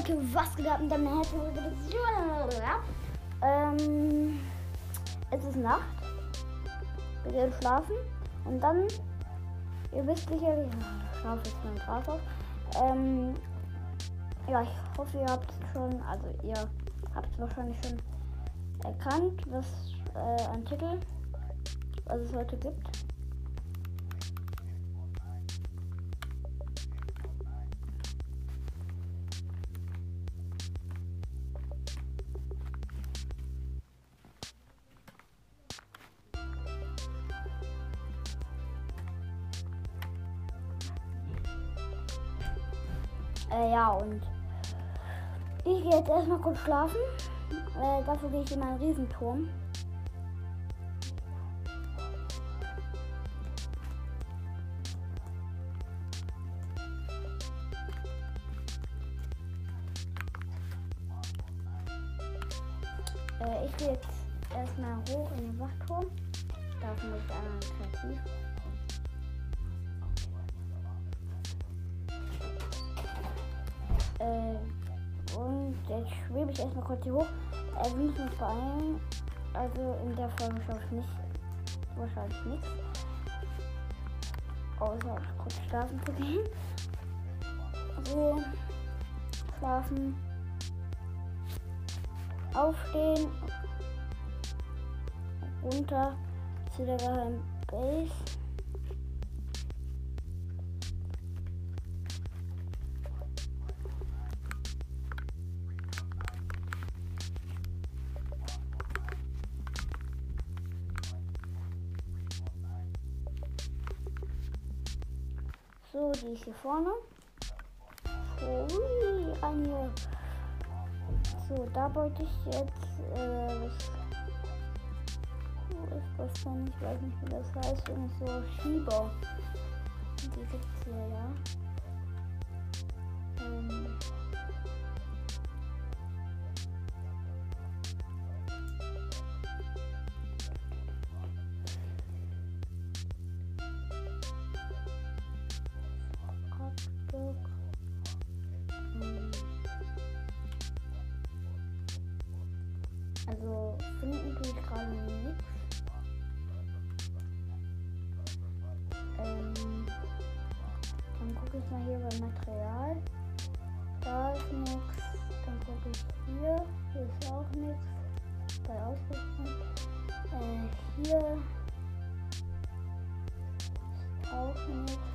Leute, was geht ab? Herzlich willkommen. Ähm, es ist Nacht. Wir gehen schlafen. Und dann, ihr wisst sicherlich, ich schlafe jetzt mein Gras auf. Ähm, ja, ich hoffe, ihr habt schon, also ihr habt es wahrscheinlich schon erkannt, was äh, ein Titel, was es heute gibt. Äh, ja, und ich gehe jetzt erstmal kurz schlafen. Äh, dafür gehe ich in meinen Riesenturm. Äh, ich gehe jetzt erstmal hoch in den Wachturm. Muss ich einmal kreativ. Äh, und jetzt schwebe ich erstmal kurz hier hoch. Äh, wir müssen uns beeilen. Also in der Folge schaffe ich nicht. Wahrscheinlich nichts. Außer kurz schlafen zu gehen. So. Schlafen. Aufstehen. Runter zu der geheimen So, die ist hier vorne. So, ui, rein. So, da wollte ich jetzt, äh, was, wo ist das denn? Ich weiß nicht, wie das heißt. Irgend so Schieber. Die gibt's hier, ja. Also finden tue ich gerade nichts. Ähm, dann gucke ich mal hier beim Material. Da ist nichts. Dann gucke ich hier. Hier ist auch nichts. Bei Ausrüstung. Äh, hier ist auch nichts.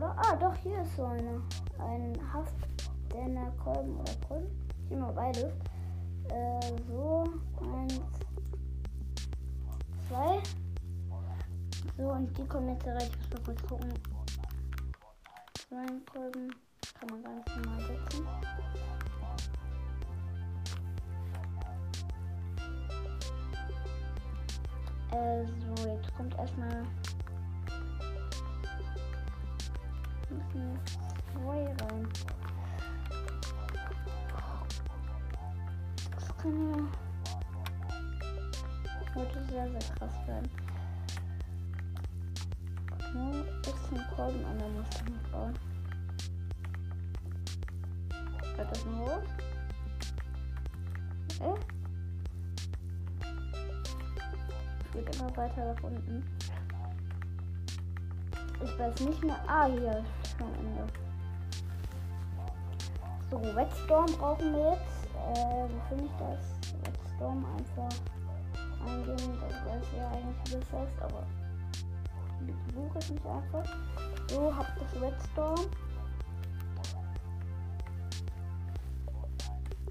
Oder? Ah, doch, hier ist so eine. Ein Haftdenner Kolben oder Kolben. Ich nehme beides. Äh, so. Eins. Zwei. So, und die kommen jetzt rein. Ich muss mal kurz gucken. Zwei Kolben. Kann man nicht normal setzen. Äh, so, jetzt kommt erstmal. Müssen zwei rein. Das kann ja heute sehr, sehr krass werden. Nur ein Kolben an der noch bauen. Wird das nur hoch? Äh? Geht immer weiter nach unten. Ich weiß nicht mehr. Ah, hier ist schon Ende. So, Wetstorm brauchen wir jetzt. Äh, wo finde ich das? Wetstorm einfach eingeben. Das weiß ich ja eigentlich, wie das heißt, aber ich suche es nicht einfach. So, hab das Wetstorm.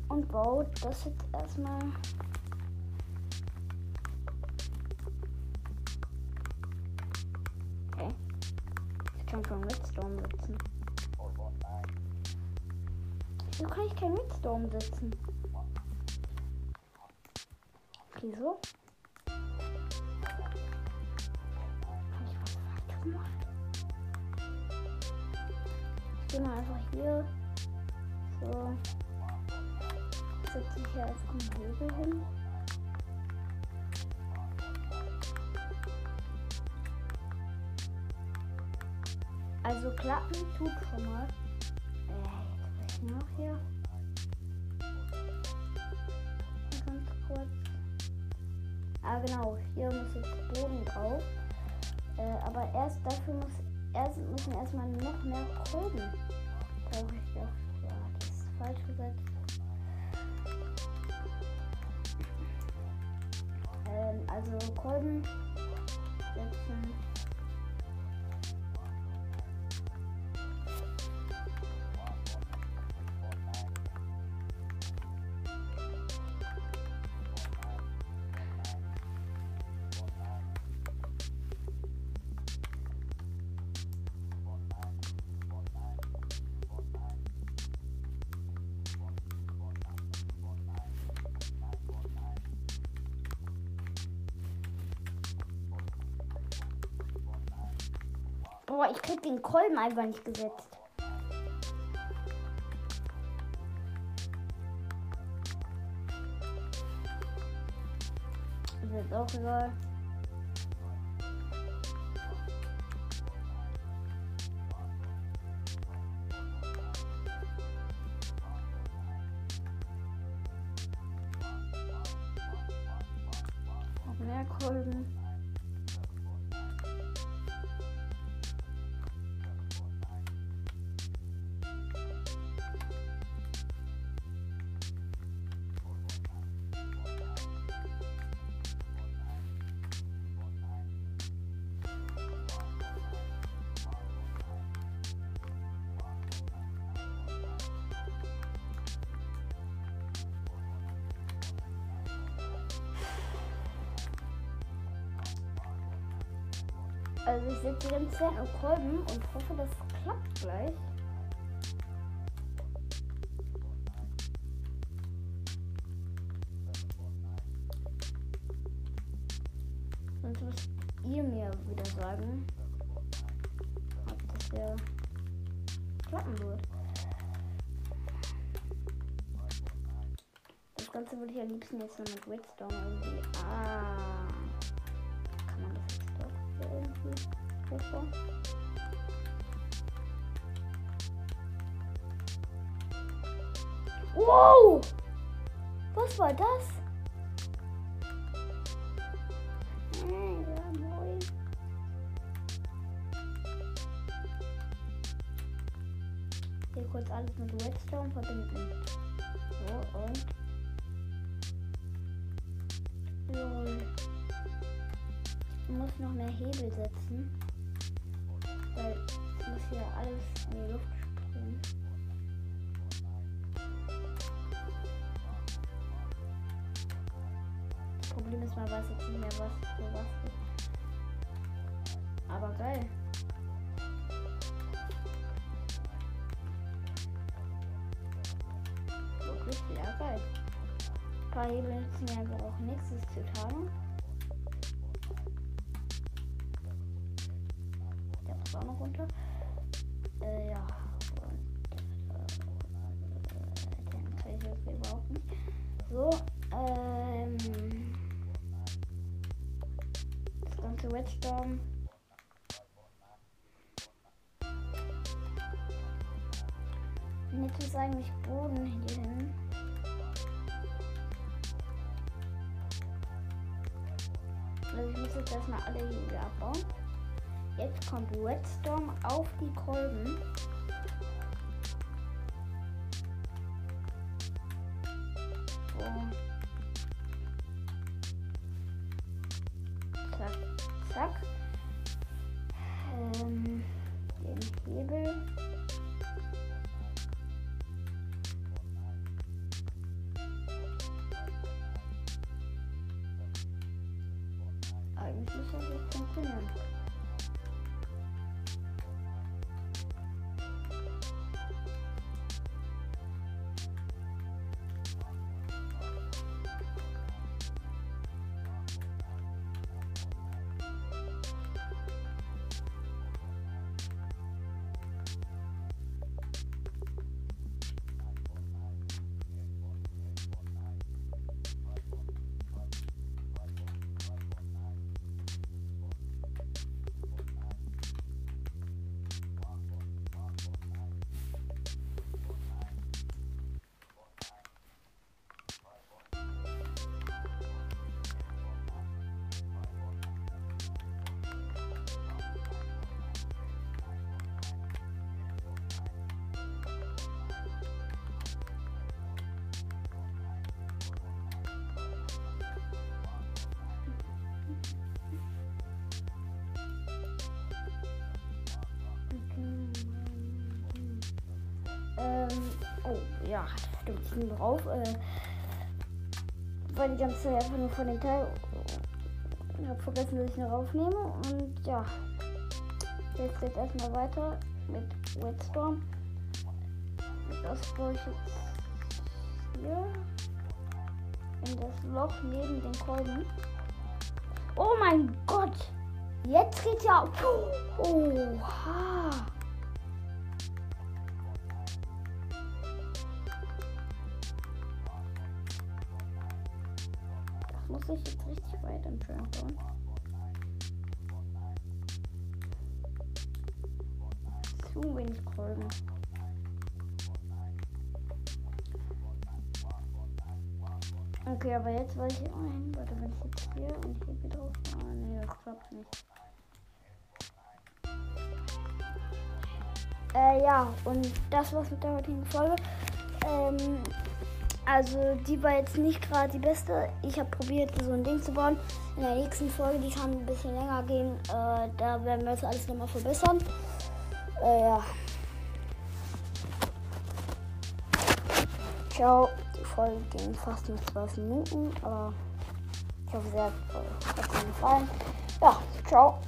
Und baut das jetzt erstmal. Ich kann schon Wetstorm setzen. Wieso kann ich kein Wetstorm setzen? Wieso? Ich gehe mal einfach hier. So. Setze ich hier einfach einen Hebel hin. Also klappen tut schon mal. Äh, noch hier. Ganz kurz. Ah genau, hier muss jetzt Boden drauf. Äh, aber erst dafür muss erst müssen erstmal noch mehr Kolben. Brauche ich doch. Ja, das ist falsch gesetzt. Ähm, also Kolben setzen. Boah, ich krieg den Kolben einfach nicht gesetzt. Ist jetzt auch egal. Mehr Kolben. Also ich setze die ganze Zeit auf Kolben und hoffe, das klappt gleich. Sonst müsst ihr mir wieder sagen, ob das ja klappen wird. Das Ganze würde ich am liebsten jetzt noch mit Redstone irgendwie. Ah. Wow! Was war das? Hier kurz alles mit Redstone verbinden. So, und. Lol. Muss noch mehr Hebel setzen. Weil es muss hier alles in die Luft springen. Das Problem ist, man weiß jetzt nicht mehr, was für was ist. Aber geil. Wirklich sehr geil. Ein paar Hebel nützen aber auch nichts, ist zu Tarnung. Runter. Äh, ja. Und, äh, den kann ich jetzt überhaupt nicht. So, ähm. Das ganze. Und Jetzt ist eigentlich Boden hier hin. Also ich muss jetzt erstmal alle Hebel abbauen. Jetzt kommt Redstone auf die Kolben. So. Zack, zack. Ähm. Eigentlich muss das funktionieren. Ja, stimmt, ich bin drauf. Äh, weil die ganze Zeit einfach nur von den Teil. Ich habe vergessen, dass ich noch aufnehme. Und ja, jetzt geht erstmal weiter mit Wedstorm. Das brauche ich jetzt hier in das Loch neben den Kolben. Oh mein Gott! Jetzt geht's ja. Oha! Bauen. Zu wenig Kolben. Okay, aber jetzt weiß ich hin. Warte, wenn ich jetzt hier und hier wieder drauf. Ah, nee, das klappt nicht. Äh, ja, und das war's mit der heutigen Folge. Ähm, also, die war jetzt nicht gerade die beste. Ich habe probiert, so ein Ding zu bauen. In der nächsten Folge, die kann ein bisschen länger gehen, äh, da werden wir das alles nochmal verbessern. Äh, ja. Ciao. Folge ging fast nur 12 Minuten, aber ich hoffe, sehr hat euch gefallen. Ja, ciao.